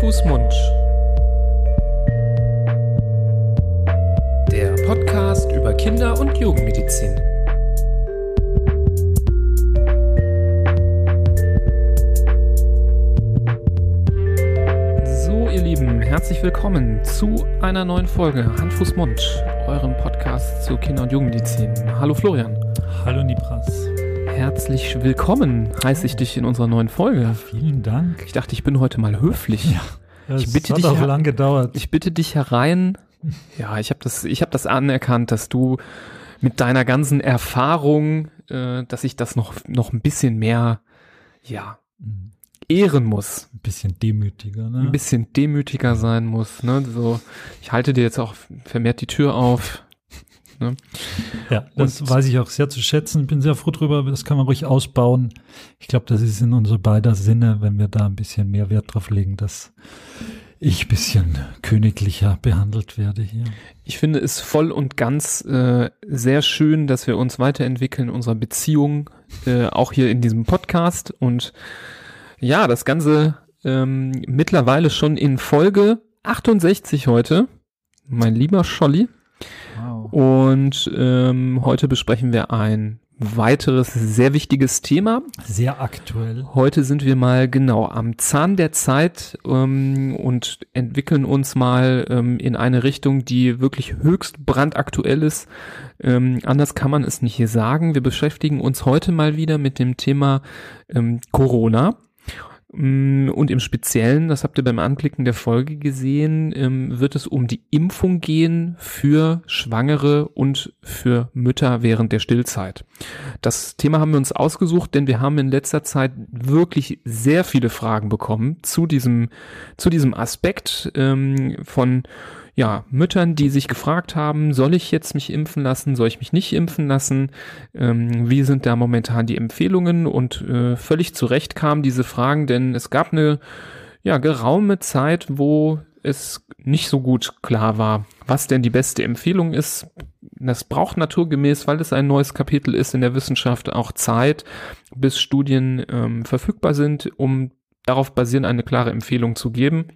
Fuß, Mund. Der Podcast über Kinder- und Jugendmedizin. So, ihr Lieben, herzlich willkommen zu einer neuen Folge Hand, Fuß, Mund, eurem Podcast zu Kinder- und Jugendmedizin. Hallo Florian. Hallo Nipras. Herzlich willkommen, heiße ich dich in unserer neuen Folge. Vielen Dank. Ich dachte, ich bin heute mal höflich. Ja, Ich es bitte hat dich, auch lang gedauert. Ich bitte dich herein. Ja, ich habe das, ich habe das anerkannt, dass du mit deiner ganzen Erfahrung, äh, dass ich das noch noch ein bisschen mehr, ja, Ein ehren muss, bisschen demütiger, ne? ein bisschen demütiger sein muss. Ne? So, ich halte dir jetzt auch vermehrt die Tür auf. Ne? ja, das Und- weiß ich auch sehr zu schätzen. Bin sehr froh drüber. Das kann man ruhig ausbauen. Ich glaube, das ist in unser beider Sinne, wenn wir da ein bisschen mehr Wert drauf legen, dass ich ein bisschen königlicher behandelt werde hier. Ich finde es voll und ganz äh, sehr schön, dass wir uns weiterentwickeln in unserer Beziehung, äh, auch hier in diesem Podcast. Und ja, das Ganze ähm, mittlerweile schon in Folge 68 heute, mein lieber Scholli. Wow. Und ähm, heute besprechen wir ein weiteres sehr wichtiges Thema. Sehr aktuell. Heute sind wir mal genau am Zahn der Zeit ähm, und entwickeln uns mal ähm, in eine Richtung, die wirklich höchst brandaktuell ist. Ähm, anders kann man es nicht hier sagen. Wir beschäftigen uns heute mal wieder mit dem Thema ähm, Corona. Mm, Und im Speziellen, das habt ihr beim Anklicken der Folge gesehen, ähm, wird es um die Impfung gehen für Schwangere und für Mütter während der Stillzeit. Das Thema haben wir uns ausgesucht, denn wir haben in letzter Zeit wirklich sehr viele Fragen bekommen zu diesem, zu diesem Aspekt ähm, von ja, Müttern, die sich gefragt haben, soll ich jetzt mich impfen lassen, soll ich mich nicht impfen lassen, ähm, wie sind da momentan die Empfehlungen und äh, völlig zu Recht kamen diese Fragen, denn es gab eine ja, geraume Zeit, wo es nicht so gut klar war, was denn die beste Empfehlung ist. Das braucht naturgemäß, weil es ein neues Kapitel ist in der Wissenschaft, auch Zeit, bis Studien ähm, verfügbar sind, um darauf basierend eine klare Empfehlung zu geben.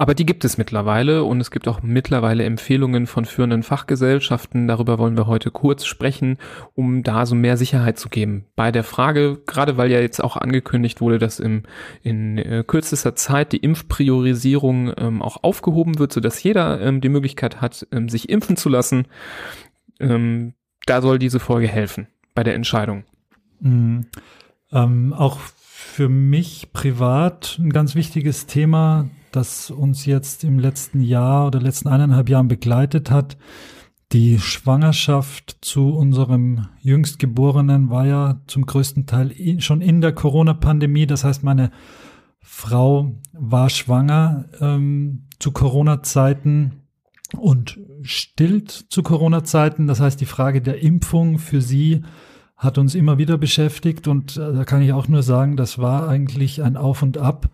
Aber die gibt es mittlerweile und es gibt auch mittlerweile Empfehlungen von führenden Fachgesellschaften. Darüber wollen wir heute kurz sprechen, um da so mehr Sicherheit zu geben. Bei der Frage, gerade weil ja jetzt auch angekündigt wurde, dass im, in äh, kürzester Zeit die Impfpriorisierung ähm, auch aufgehoben wird, sodass jeder ähm, die Möglichkeit hat, ähm, sich impfen zu lassen. Ähm, da soll diese Folge helfen bei der Entscheidung. Mhm. Ähm, auch für mich privat ein ganz wichtiges Thema, das uns jetzt im letzten Jahr oder letzten eineinhalb Jahren begleitet hat. Die Schwangerschaft zu unserem Jüngstgeborenen war ja zum größten Teil schon in der Corona-Pandemie. Das heißt, meine Frau war schwanger ähm, zu Corona-Zeiten und stillt zu Corona-Zeiten. Das heißt, die Frage der Impfung für sie hat uns immer wieder beschäftigt und äh, da kann ich auch nur sagen, das war eigentlich ein Auf und Ab.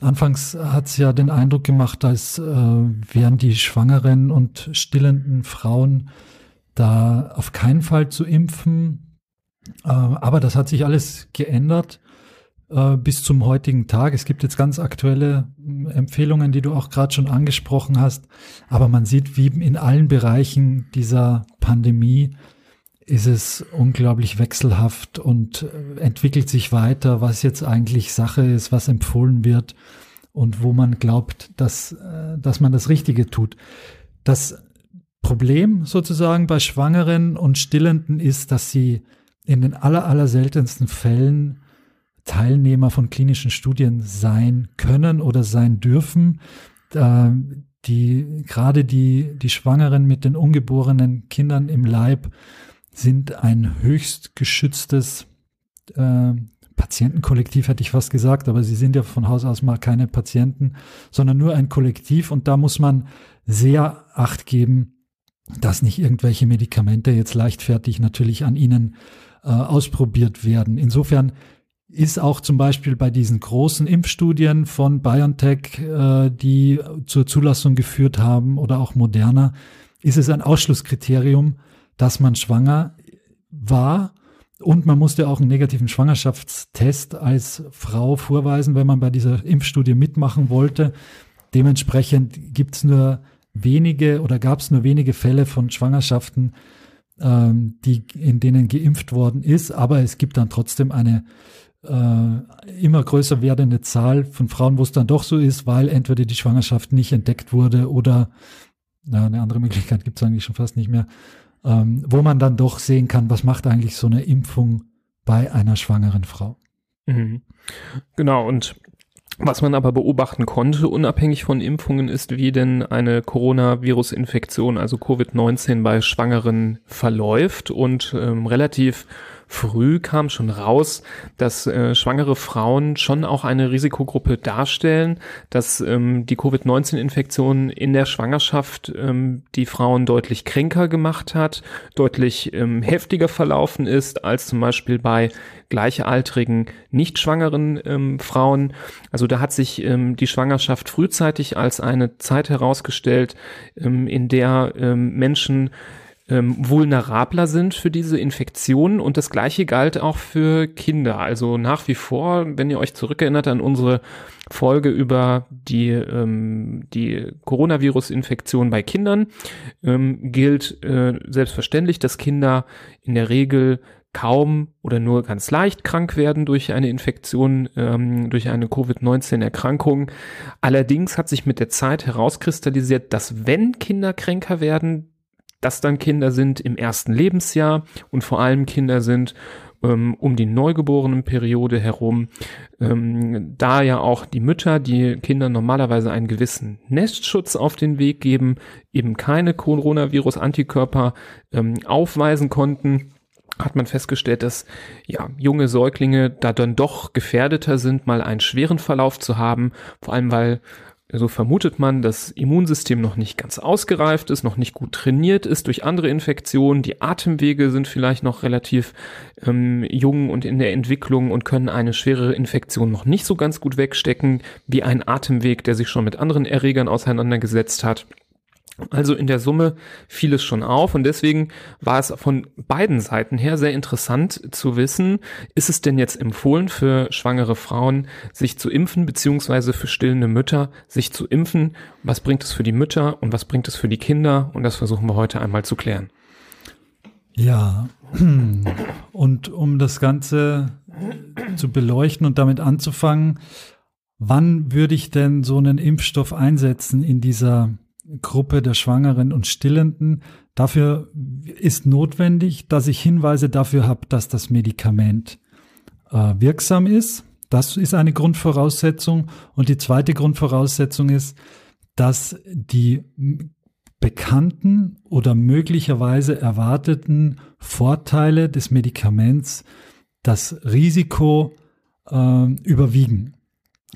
Anfangs hat es ja den Eindruck gemacht, als äh, wären die schwangeren und stillenden Frauen da auf keinen Fall zu impfen. Äh, aber das hat sich alles geändert äh, bis zum heutigen Tag. Es gibt jetzt ganz aktuelle mh, Empfehlungen, die du auch gerade schon angesprochen hast. Aber man sieht, wie in allen Bereichen dieser Pandemie ist es unglaublich wechselhaft und äh, entwickelt sich weiter, was jetzt eigentlich Sache ist, was empfohlen wird und wo man glaubt, dass, äh, dass man das Richtige tut. Das Problem sozusagen bei Schwangeren und Stillenden ist, dass sie in den aller, aller seltensten Fällen Teilnehmer von klinischen Studien sein können oder sein dürfen. Die, gerade die, die Schwangeren mit den ungeborenen Kindern im Leib sind ein höchst geschütztes äh, Patientenkollektiv, hätte ich fast gesagt, aber sie sind ja von Haus aus mal keine Patienten, sondern nur ein Kollektiv und da muss man sehr acht geben, dass nicht irgendwelche Medikamente jetzt leichtfertig natürlich an ihnen äh, ausprobiert werden. Insofern ist auch zum Beispiel bei diesen großen Impfstudien von BioNTech, äh, die zur Zulassung geführt haben oder auch Moderna, ist es ein Ausschlusskriterium, dass man schwanger war Und man musste auch einen negativen Schwangerschaftstest als Frau vorweisen, wenn man bei dieser Impfstudie mitmachen wollte. Dementsprechend gibt es nur wenige oder gab es nur wenige Fälle von Schwangerschaften, ähm, die, in denen geimpft worden ist, aber es gibt dann trotzdem eine äh, immer größer werdende Zahl von Frauen, wo es dann doch so ist, weil entweder die Schwangerschaft nicht entdeckt wurde oder na, eine andere Möglichkeit gibt es eigentlich schon fast nicht mehr, ähm, wo man dann doch sehen kann, was macht eigentlich so eine Impfung bei einer schwangeren Frau. Mhm. Genau, und was man aber beobachten konnte, unabhängig von Impfungen, ist, wie denn eine Coronavirus-Infektion, also Covid-19 bei Schwangeren verläuft und ähm, relativ früh kam schon raus, dass äh, schwangere Frauen schon auch eine Risikogruppe darstellen, dass ähm, die Covid-19-Infektion in der Schwangerschaft ähm, die Frauen deutlich kränker gemacht hat, deutlich ähm, heftiger verlaufen ist als zum Beispiel bei gleichaltrigen, nicht schwangeren ähm, Frauen. Also da hat sich ähm, die Schwangerschaft frühzeitig als eine Zeit herausgestellt, ähm, in der ähm, Menschen ähm, vulnerabler sind für diese Infektionen und das gleiche galt auch für Kinder. Also nach wie vor, wenn ihr euch zurückerinnert an unsere Folge über die, ähm, die Coronavirus-Infektion bei Kindern, ähm, gilt äh, selbstverständlich, dass Kinder in der Regel kaum oder nur ganz leicht krank werden durch eine Infektion, ähm, durch eine Covid-19-Erkrankung. Allerdings hat sich mit der Zeit herauskristallisiert, dass wenn Kinder kränker werden, dass dann Kinder sind im ersten Lebensjahr und vor allem Kinder sind ähm, um die Neugeborenenperiode herum, ähm, da ja auch die Mütter, die Kinder normalerweise einen gewissen Nestschutz auf den Weg geben, eben keine Coronavirus-Antikörper ähm, aufweisen konnten hat man festgestellt, dass ja junge Säuglinge da dann doch gefährdeter sind, mal einen schweren Verlauf zu haben, vor allem weil so vermutet man, das Immunsystem noch nicht ganz ausgereift ist, noch nicht gut trainiert ist durch andere Infektionen. Die Atemwege sind vielleicht noch relativ ähm, jung und in der Entwicklung und können eine schwere Infektion noch nicht so ganz gut wegstecken wie ein Atemweg, der sich schon mit anderen Erregern auseinandergesetzt hat. Also in der Summe fiel es schon auf und deswegen war es von beiden Seiten her sehr interessant zu wissen, ist es denn jetzt empfohlen für schwangere Frauen, sich zu impfen, beziehungsweise für stillende Mütter, sich zu impfen? Was bringt es für die Mütter und was bringt es für die Kinder? Und das versuchen wir heute einmal zu klären. Ja, und um das Ganze zu beleuchten und damit anzufangen, wann würde ich denn so einen Impfstoff einsetzen in dieser Gruppe der Schwangeren und Stillenden. Dafür ist notwendig, dass ich Hinweise dafür habe, dass das Medikament äh, wirksam ist. Das ist eine Grundvoraussetzung. Und die zweite Grundvoraussetzung ist, dass die bekannten oder möglicherweise erwarteten Vorteile des Medikaments das Risiko äh, überwiegen.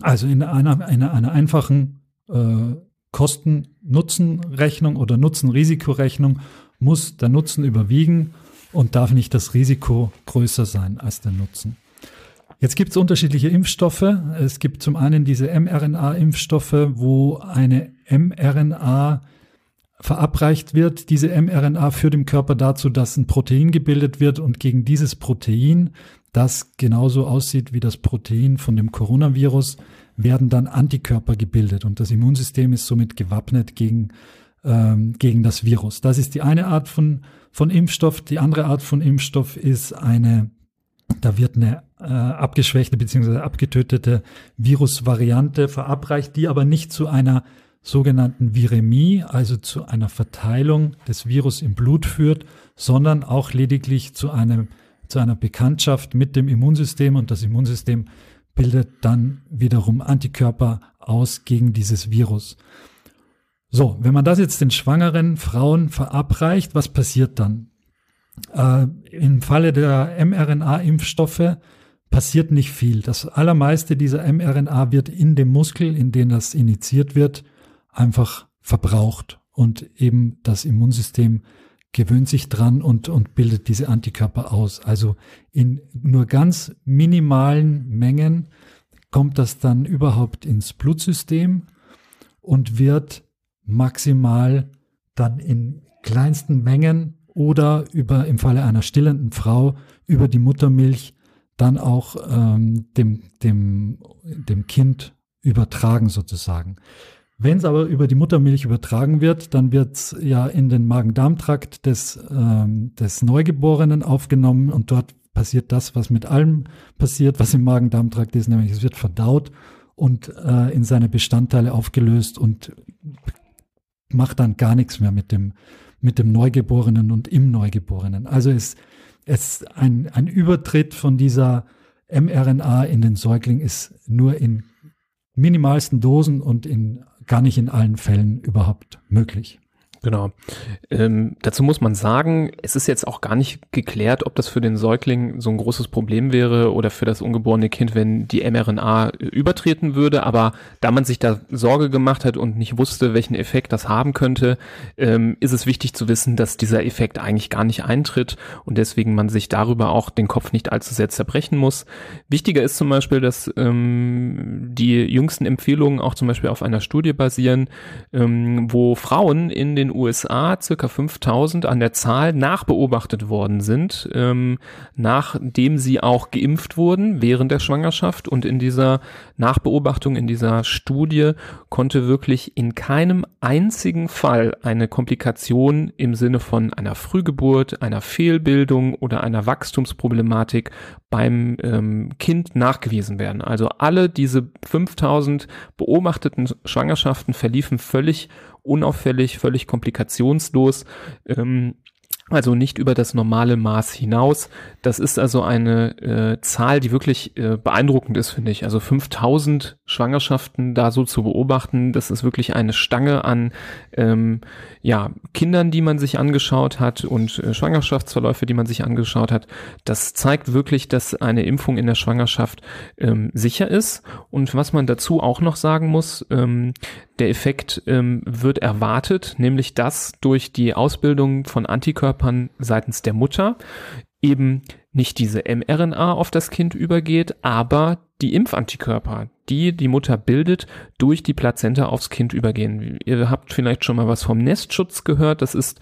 Also in einer, in einer einfachen äh, Kosten-Nutzen-Rechnung oder Nutzen-Risikorechnung muss der Nutzen überwiegen und darf nicht das Risiko größer sein als der Nutzen. Jetzt gibt es unterschiedliche Impfstoffe. Es gibt zum einen diese mRNA-Impfstoffe, wo eine mRNA verabreicht wird. Diese mRNA führt im Körper dazu, dass ein Protein gebildet wird und gegen dieses Protein, das genauso aussieht wie das Protein von dem Coronavirus, werden dann Antikörper gebildet und das Immunsystem ist somit gewappnet gegen, ähm, gegen das Virus. Das ist die eine Art von, von Impfstoff. Die andere Art von Impfstoff ist eine, da wird eine äh, abgeschwächte bzw. abgetötete Virusvariante verabreicht, die aber nicht zu einer sogenannten Viremie, also zu einer Verteilung des Virus im Blut führt, sondern auch lediglich zu einem zu einer Bekanntschaft mit dem Immunsystem und das Immunsystem bildet dann wiederum Antikörper aus gegen dieses Virus. So, wenn man das jetzt den schwangeren Frauen verabreicht, was passiert dann? Äh, Im Falle der mRNA-Impfstoffe passiert nicht viel. Das allermeiste dieser mRNA wird in dem Muskel, in den das initiiert wird, einfach verbraucht und eben das Immunsystem gewöhnt sich dran und, und bildet diese Antikörper aus. Also in nur ganz minimalen Mengen kommt das dann überhaupt ins Blutsystem und wird maximal dann in kleinsten Mengen oder über im Falle einer stillenden Frau über die Muttermilch dann auch ähm, dem, dem, dem Kind übertragen sozusagen. Wenn es aber über die Muttermilch übertragen wird, dann wird es ja in den Magen-Darm-Trakt des, ähm, des Neugeborenen aufgenommen und dort passiert das, was mit allem passiert, was im Magen-Darm-Trakt ist, nämlich es wird verdaut und äh, in seine Bestandteile aufgelöst und macht dann gar nichts mehr mit dem, mit dem Neugeborenen und im Neugeborenen. Also es, es ein, ein Übertritt von dieser mRNA in den Säugling ist nur in minimalsten Dosen und in gar nicht in allen Fällen überhaupt möglich. Genau. Ähm, dazu muss man sagen, es ist jetzt auch gar nicht geklärt, ob das für den Säugling so ein großes Problem wäre oder für das ungeborene Kind, wenn die mRNA übertreten würde. Aber da man sich da Sorge gemacht hat und nicht wusste, welchen Effekt das haben könnte, ähm, ist es wichtig zu wissen, dass dieser Effekt eigentlich gar nicht eintritt und deswegen man sich darüber auch den Kopf nicht allzu sehr zerbrechen muss. Wichtiger ist zum Beispiel, dass ähm, die jüngsten Empfehlungen auch zum Beispiel auf einer Studie basieren, ähm, wo Frauen in USA circa 5000 an der Zahl nachbeobachtet worden sind, ähm, nachdem sie auch geimpft wurden während der Schwangerschaft. Und in dieser Nachbeobachtung, in dieser Studie konnte wirklich in keinem einzigen Fall eine Komplikation im Sinne von einer Frühgeburt, einer Fehlbildung oder einer Wachstumsproblematik beim ähm, Kind nachgewiesen werden. Also alle diese 5000 beobachteten Schwangerschaften verliefen völlig unauffällig, völlig komplikationslos. Ähm, also nicht über das normale Maß hinaus. Das ist also eine äh, Zahl, die wirklich äh, beeindruckend ist, finde ich. Also 5000 Schwangerschaften da so zu beobachten, das ist wirklich eine Stange an ähm, ja, Kindern, die man sich angeschaut hat und äh, Schwangerschaftsverläufe, die man sich angeschaut hat. Das zeigt wirklich, dass eine Impfung in der Schwangerschaft ähm, sicher ist. Und was man dazu auch noch sagen muss, ähm, der Effekt ähm, wird erwartet, nämlich dass durch die Ausbildung von Antikörpern seitens der Mutter eben nicht diese mRNA auf das Kind übergeht, aber die Impfantikörper, die die Mutter bildet, durch die Plazenta aufs Kind übergehen. Ihr habt vielleicht schon mal was vom Nestschutz gehört. Das ist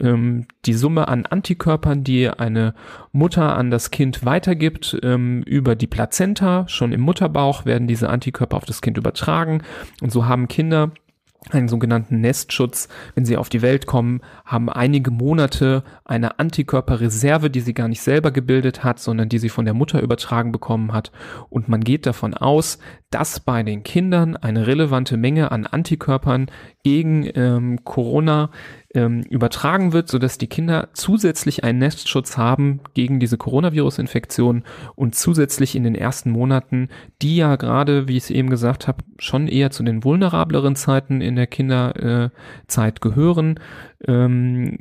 ähm, die Summe an Antikörpern, die eine Mutter an das Kind weitergibt. Ähm, über die Plazenta, schon im Mutterbauch, werden diese Antikörper auf das Kind übertragen. Und so haben Kinder einen sogenannten Nestschutz. Wenn sie auf die Welt kommen, haben einige Monate eine Antikörperreserve, die sie gar nicht selber gebildet hat, sondern die sie von der Mutter übertragen bekommen hat. Und man geht davon aus, dass bei den Kindern eine relevante Menge an Antikörpern gegen ähm, Corona ähm, übertragen wird, sodass die Kinder zusätzlich einen Nestschutz haben gegen diese Coronavirus-Infektion und zusätzlich in den ersten Monaten, die ja gerade, wie ich es eben gesagt habe, schon eher zu den vulnerableren Zeiten in der Kinderzeit äh, gehören, ähm,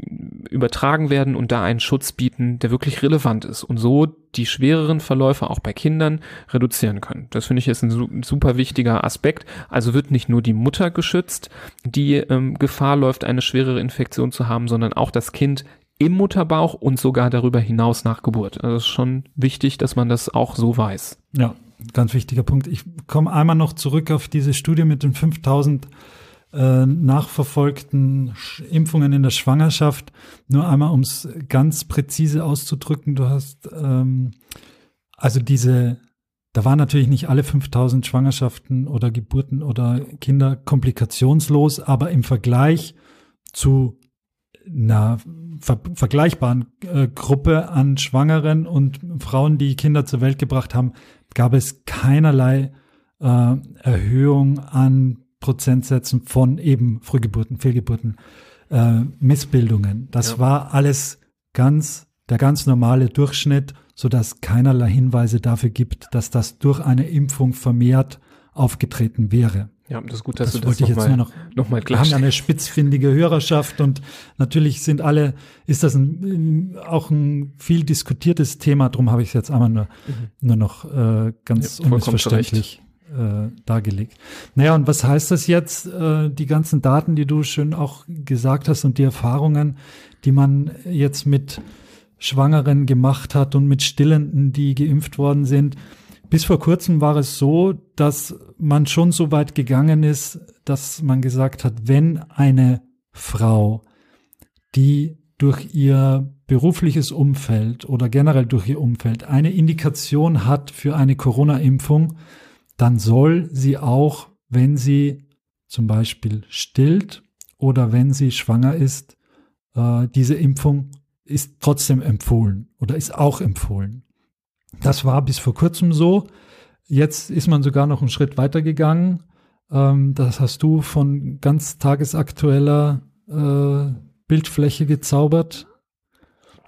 übertragen werden und da einen Schutz bieten, der wirklich relevant ist und so die schwereren Verläufe auch bei Kindern reduzieren können. Das finde ich ist ein super wichtiger Aspekt. Also wird nicht nur die Mutter geschützt, die ähm, Gefahr läuft, eine schwerere Infektion zu haben, sondern auch das Kind im Mutterbauch und sogar darüber hinaus nach Geburt. Also ist schon wichtig, dass man das auch so weiß. Ja, ganz wichtiger Punkt. Ich komme einmal noch zurück auf diese Studie mit den 5000 äh, nachverfolgten Impfungen in der Schwangerschaft. Nur einmal, um es ganz präzise auszudrücken, du hast ähm, also diese, da waren natürlich nicht alle 5000 Schwangerschaften oder Geburten oder Kinder komplikationslos, aber im Vergleich zu einer ver vergleichbaren äh, Gruppe an Schwangeren und Frauen, die Kinder zur Welt gebracht haben, gab es keinerlei äh, Erhöhung an Prozentsätzen von eben Frühgeburten, Fehlgeburten, äh, Missbildungen. Das ja. war alles ganz, der ganz normale Durchschnitt, so dass keinerlei Hinweise dafür gibt, dass das durch eine Impfung vermehrt aufgetreten wäre. Ja, das ist gut, dass das du das wollte ich jetzt nur noch, noch mal Wir haben eine spitzfindige Hörerschaft und natürlich sind alle, ist das ein, auch ein viel diskutiertes Thema, darum habe ich es jetzt einmal nur, mhm. nur noch äh, ganz ja, unmissverständlich äh, dargelegt. Naja, und was heißt das jetzt, äh, die ganzen Daten, die du schön auch gesagt hast und die Erfahrungen, die man jetzt mit Schwangeren gemacht hat und mit Stillenden, die geimpft worden sind. Bis vor kurzem war es so, dass man schon so weit gegangen ist, dass man gesagt hat, wenn eine Frau, die durch ihr berufliches Umfeld oder generell durch ihr Umfeld eine Indikation hat für eine Corona-Impfung, dann soll sie auch, wenn sie zum Beispiel stillt oder wenn sie schwanger ist, äh, diese Impfung ist trotzdem empfohlen oder ist auch empfohlen. Das war bis vor kurzem so. Jetzt ist man sogar noch einen Schritt weiter gegangen. Ähm, das hast du von ganz tagesaktueller äh, Bildfläche gezaubert.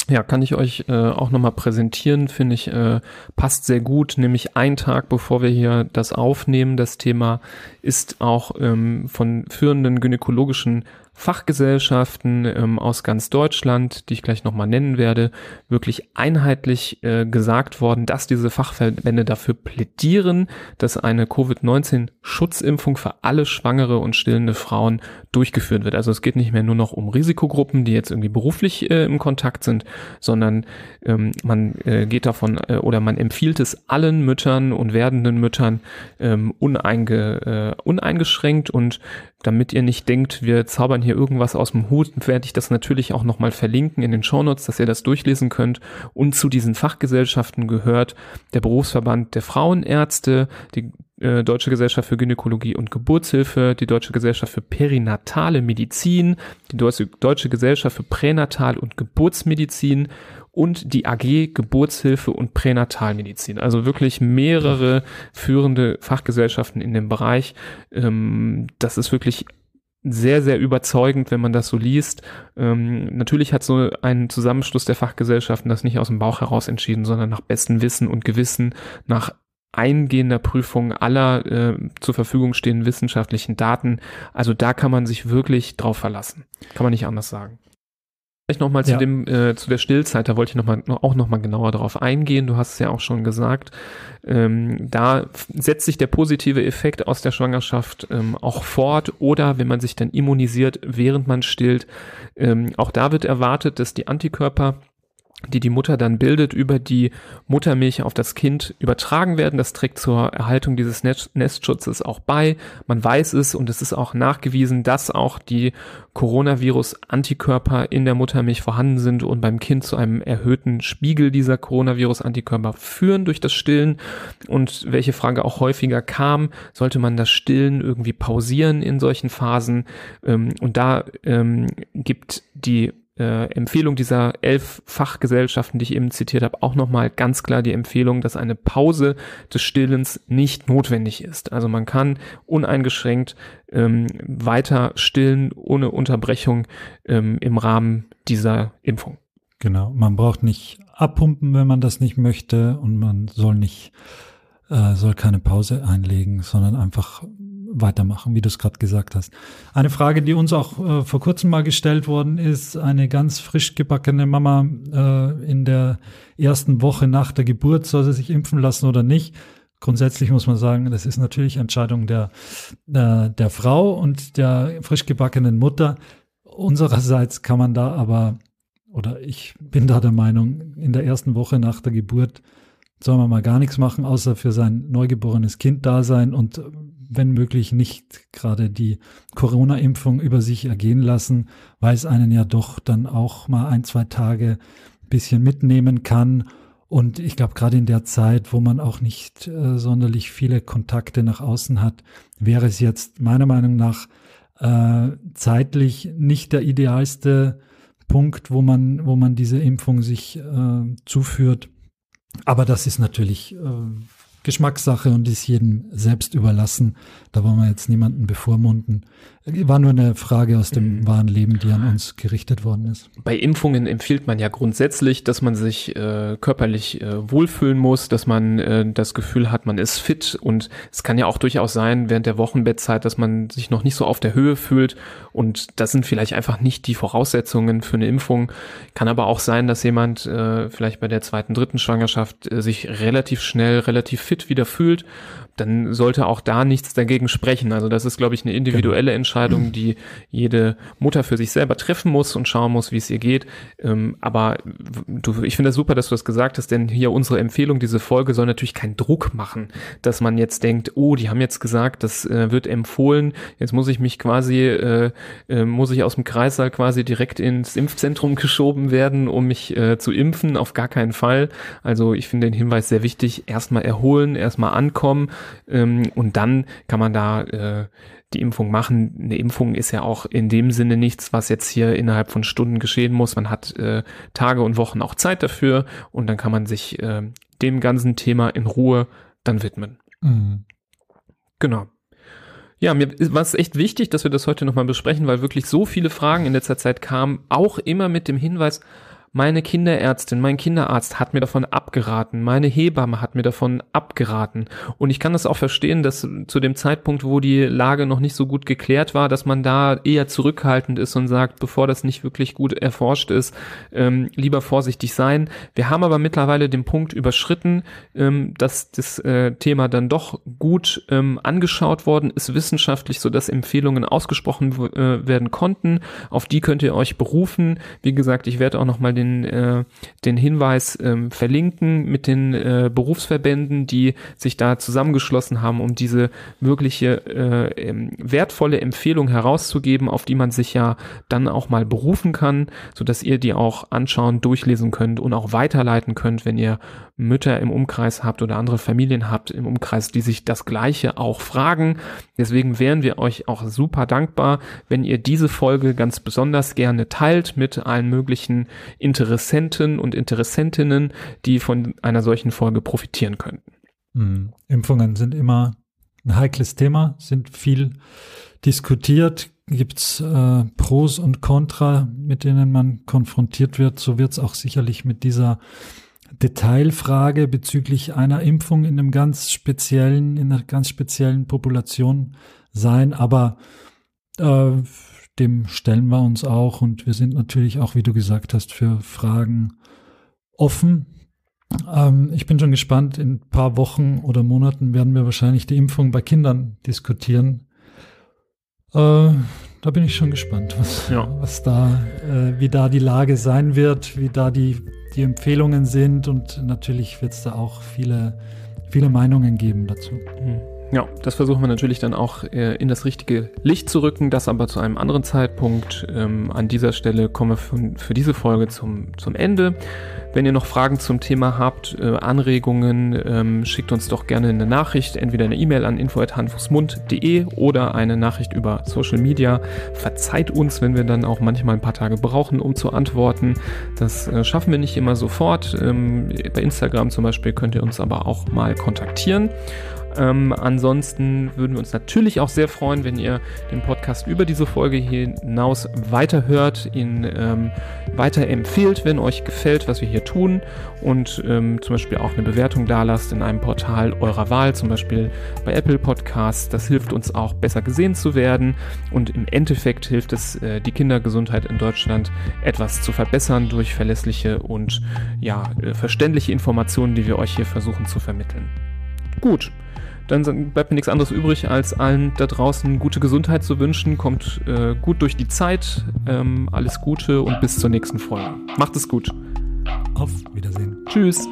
Ja, kann ich euch äh, auch nochmal präsentieren, finde ich, äh, passt sehr gut. Nämlich ein Tag, bevor wir hier das aufnehmen, das Thema ist auch ähm, von führenden gynäkologischen Fachgesellschaften ähm, aus ganz Deutschland, die ich gleich nochmal nennen werde, wirklich einheitlich äh, gesagt worden, dass diese Fachverbände dafür plädieren, dass eine Covid-19-Schutzimpfung für alle schwangere und stillende Frauen durchgeführt wird. Also es geht nicht mehr nur noch um Risikogruppen, die jetzt irgendwie beruflich äh, im Kontakt sind, sondern ähm, man äh, geht davon äh, oder man empfiehlt es allen Müttern und werdenden Müttern ähm, uneinge, äh, uneingeschränkt und damit ihr nicht denkt, wir zaubern hier irgendwas aus dem Hut, werde ich das natürlich auch nochmal verlinken in den Shownotes, dass ihr das durchlesen könnt. Und zu diesen Fachgesellschaften gehört der Berufsverband der Frauenärzte, die äh, Deutsche Gesellschaft für Gynäkologie und Geburtshilfe, die Deutsche Gesellschaft für perinatale Medizin, die Deutsche, Gesellschaft für Pränatal- und Geburtsmedizin und die AG Geburtshilfe und Pränatalmedizin. Also wirklich mehrere führende Fachgesellschaften in dem Bereich. Ähm, das ist wirklich sehr, sehr überzeugend, wenn man das so liest. Ähm, natürlich hat so ein Zusammenschluss der Fachgesellschaften das nicht aus dem Bauch heraus entschieden, sondern nach bestem Wissen und Gewissen, nach eingehender Prüfung aller äh, zur Verfügung stehenden wissenschaftlichen Daten. Also da kann man sich wirklich drauf verlassen. Kann man nicht anders sagen. Vielleicht nochmal zu ja. dem, äh, zu der Stillzeit, da wollte ich noch mal, auch nochmal genauer darauf eingehen. Du hast es ja auch schon gesagt. Ähm, da setzt sich der positive Effekt aus der Schwangerschaft ähm, auch fort oder wenn man sich dann immunisiert, während man stillt. Ähm, auch da wird erwartet, dass die Antikörper die die Mutter dann bildet, über die Muttermilch auf das Kind übertragen werden. Das trägt zur Erhaltung dieses Nestschutzes auch bei. Man weiß es und es ist auch nachgewiesen, dass auch die Coronavirus-Antikörper in der Muttermilch vorhanden sind und beim Kind zu einem erhöhten Spiegel dieser Coronavirus-Antikörper führen durch das Stillen. Und welche Frage auch häufiger kam, sollte man das Stillen irgendwie pausieren in solchen Phasen? Ähm, und da ähm, gibt die äh, Empfehlung dieser elf Fachgesellschaften, die ich eben zitiert habe, auch nochmal ganz klar die Empfehlung, dass eine Pause des Stillens nicht notwendig ist. Also man kann uneingeschränkt ähm, weiter stillen ohne Unterbrechung ähm, im Rahmen dieser Impfung. Genau, man braucht nicht abpumpen, wenn man das nicht möchte und man soll nicht, äh, soll keine Pause einlegen, sondern einfach weitermachen, wie du es gerade gesagt hast. Eine Frage, die uns auch äh, vor kurzem mal gestellt worden ist, eine ganz frisch gebackene Mama äh, in der ersten Woche nach der Geburt, soll sie sich impfen lassen oder nicht? Grundsätzlich muss man sagen, das ist natürlich Entscheidung der, der, der Frau und der frisch gebackenen Mutter. Unsererseits kann man da aber, oder ich bin da der Meinung, in der ersten Woche nach der Geburt soll man mal gar nichts machen, außer für sein neugeborenes Kind da sein und wenn möglich nicht gerade die Corona-Impfung über sich ergehen lassen, weil es einen ja doch dann auch mal ein, zwei Tage ein bisschen mitnehmen kann. Und ich glaube, gerade in der Zeit, wo man auch nicht äh, sonderlich viele Kontakte nach außen hat, wäre es jetzt meiner Meinung nach äh, zeitlich nicht der idealste Punkt, wo man, wo man diese Impfung sich äh, zuführt. Aber das ist natürlich äh, Geschmackssache und ist jedem selbst überlassen. Da wollen wir jetzt niemanden bevormunden. War nur eine Frage aus dem mhm. wahren Leben, die an uns gerichtet worden ist. Bei Impfungen empfiehlt man ja grundsätzlich, dass man sich äh, körperlich äh, wohlfühlen muss, dass man äh, das Gefühl hat, man ist fit und es kann ja auch durchaus sein während der Wochenbettzeit, dass man sich noch nicht so auf der Höhe fühlt und das sind vielleicht einfach nicht die Voraussetzungen für eine Impfung. Kann aber auch sein, dass jemand äh, vielleicht bei der zweiten, dritten Schwangerschaft äh, sich relativ schnell, relativ fit wieder fühlt, dann sollte auch da nichts dagegen sprechen. Also das ist, glaube ich, eine individuelle genau. Entscheidung, die jede Mutter für sich selber treffen muss und schauen muss, wie es ihr geht. Ähm, aber du, ich finde das super, dass du das gesagt hast, denn hier unsere Empfehlung, diese Folge soll natürlich keinen Druck machen, dass man jetzt denkt, oh, die haben jetzt gesagt, das äh, wird empfohlen, jetzt muss ich mich quasi, äh, äh, muss ich aus dem Kreissaal quasi direkt ins Impfzentrum geschoben werden, um mich äh, zu impfen. Auf gar keinen Fall. Also ich finde den Hinweis sehr wichtig. Erstmal erholen, erstmal ankommen ähm, und dann kann man da äh, die Impfung machen. Eine Impfung ist ja auch in dem Sinne nichts, was jetzt hier innerhalb von Stunden geschehen muss. Man hat äh, Tage und Wochen auch Zeit dafür und dann kann man sich äh, dem ganzen Thema in Ruhe dann widmen. Mhm. Genau. Ja, mir war es echt wichtig, dass wir das heute nochmal besprechen, weil wirklich so viele Fragen in letzter Zeit kamen, auch immer mit dem Hinweis, meine Kinderärztin, mein Kinderarzt hat mir davon abgeraten, meine Hebamme hat mir davon abgeraten. Und ich kann das auch verstehen, dass zu dem Zeitpunkt, wo die Lage noch nicht so gut geklärt war, dass man da eher zurückhaltend ist und sagt, bevor das nicht wirklich gut erforscht ist, ähm, lieber vorsichtig sein. Wir haben aber mittlerweile den Punkt überschritten, ähm, dass das äh, Thema dann doch gut ähm, angeschaut worden ist, wissenschaftlich, so dass Empfehlungen ausgesprochen äh, werden konnten. Auf die könnt ihr euch berufen. Wie gesagt, ich werde auch noch mal den den, äh, den Hinweis ähm, verlinken mit den äh, Berufsverbänden, die sich da zusammengeschlossen haben, um diese wirkliche äh, ähm, wertvolle Empfehlung herauszugeben, auf die man sich ja dann auch mal berufen kann, so dass ihr die auch anschauen, durchlesen könnt und auch weiterleiten könnt, wenn ihr Mütter im Umkreis habt oder andere Familien habt im Umkreis, die sich das Gleiche auch fragen. Deswegen wären wir euch auch super dankbar, wenn ihr diese Folge ganz besonders gerne teilt mit allen möglichen Interessenten und Interessentinnen, die von einer solchen Folge profitieren könnten. Mhm. Impfungen sind immer ein heikles Thema, sind viel diskutiert, gibt's äh, Pros und Contra, mit denen man konfrontiert wird. So wird es auch sicherlich mit dieser Detailfrage bezüglich einer Impfung in einem ganz speziellen, in einer ganz speziellen Population sein, aber äh, dem stellen wir uns auch und wir sind natürlich auch, wie du gesagt hast, für Fragen offen. Ähm, ich bin schon gespannt, in ein paar Wochen oder Monaten werden wir wahrscheinlich die Impfung bei Kindern diskutieren. Äh, da bin ich schon gespannt, was, ja. was da, äh, wie da die Lage sein wird, wie da die die Empfehlungen sind und natürlich wird es da auch viele, viele Meinungen geben dazu. Mhm. Ja, das versuchen wir natürlich dann auch äh, in das richtige Licht zu rücken, das aber zu einem anderen Zeitpunkt. Ähm, an dieser Stelle kommen wir für, diese Folge zum, zum Ende. Wenn ihr noch Fragen zum Thema habt, äh, Anregungen, ähm, schickt uns doch gerne eine Nachricht, entweder eine E-Mail an info.handfußmund.de oder eine Nachricht über Social Media. Verzeiht uns, wenn wir dann auch manchmal ein paar Tage brauchen, um zu antworten. Das äh, schaffen wir nicht immer sofort. Ähm, bei Instagram zum Beispiel könnt ihr uns aber auch mal kontaktieren. Ähm, ansonsten würden wir uns natürlich auch sehr freuen, wenn ihr den Podcast über diese Folge hinaus weiterhört, ihn ähm, weiterempfehlt, wenn euch gefällt, was wir hier tun und ähm, zum Beispiel auch eine Bewertung dalasst in einem Portal eurer Wahl, zum Beispiel bei Apple Podcasts. Das hilft uns auch besser gesehen zu werden und im Endeffekt hilft es, äh, die Kindergesundheit in Deutschland etwas zu verbessern durch verlässliche und ja, äh, verständliche Informationen, die wir euch hier versuchen zu vermitteln. Gut, dann bleibt mir nichts anderes übrig, als allen da draußen gute Gesundheit zu wünschen. Kommt äh, gut durch die Zeit. Ähm, alles Gute und bis zur nächsten Folge. Macht es gut. Auf Wiedersehen. Tschüss.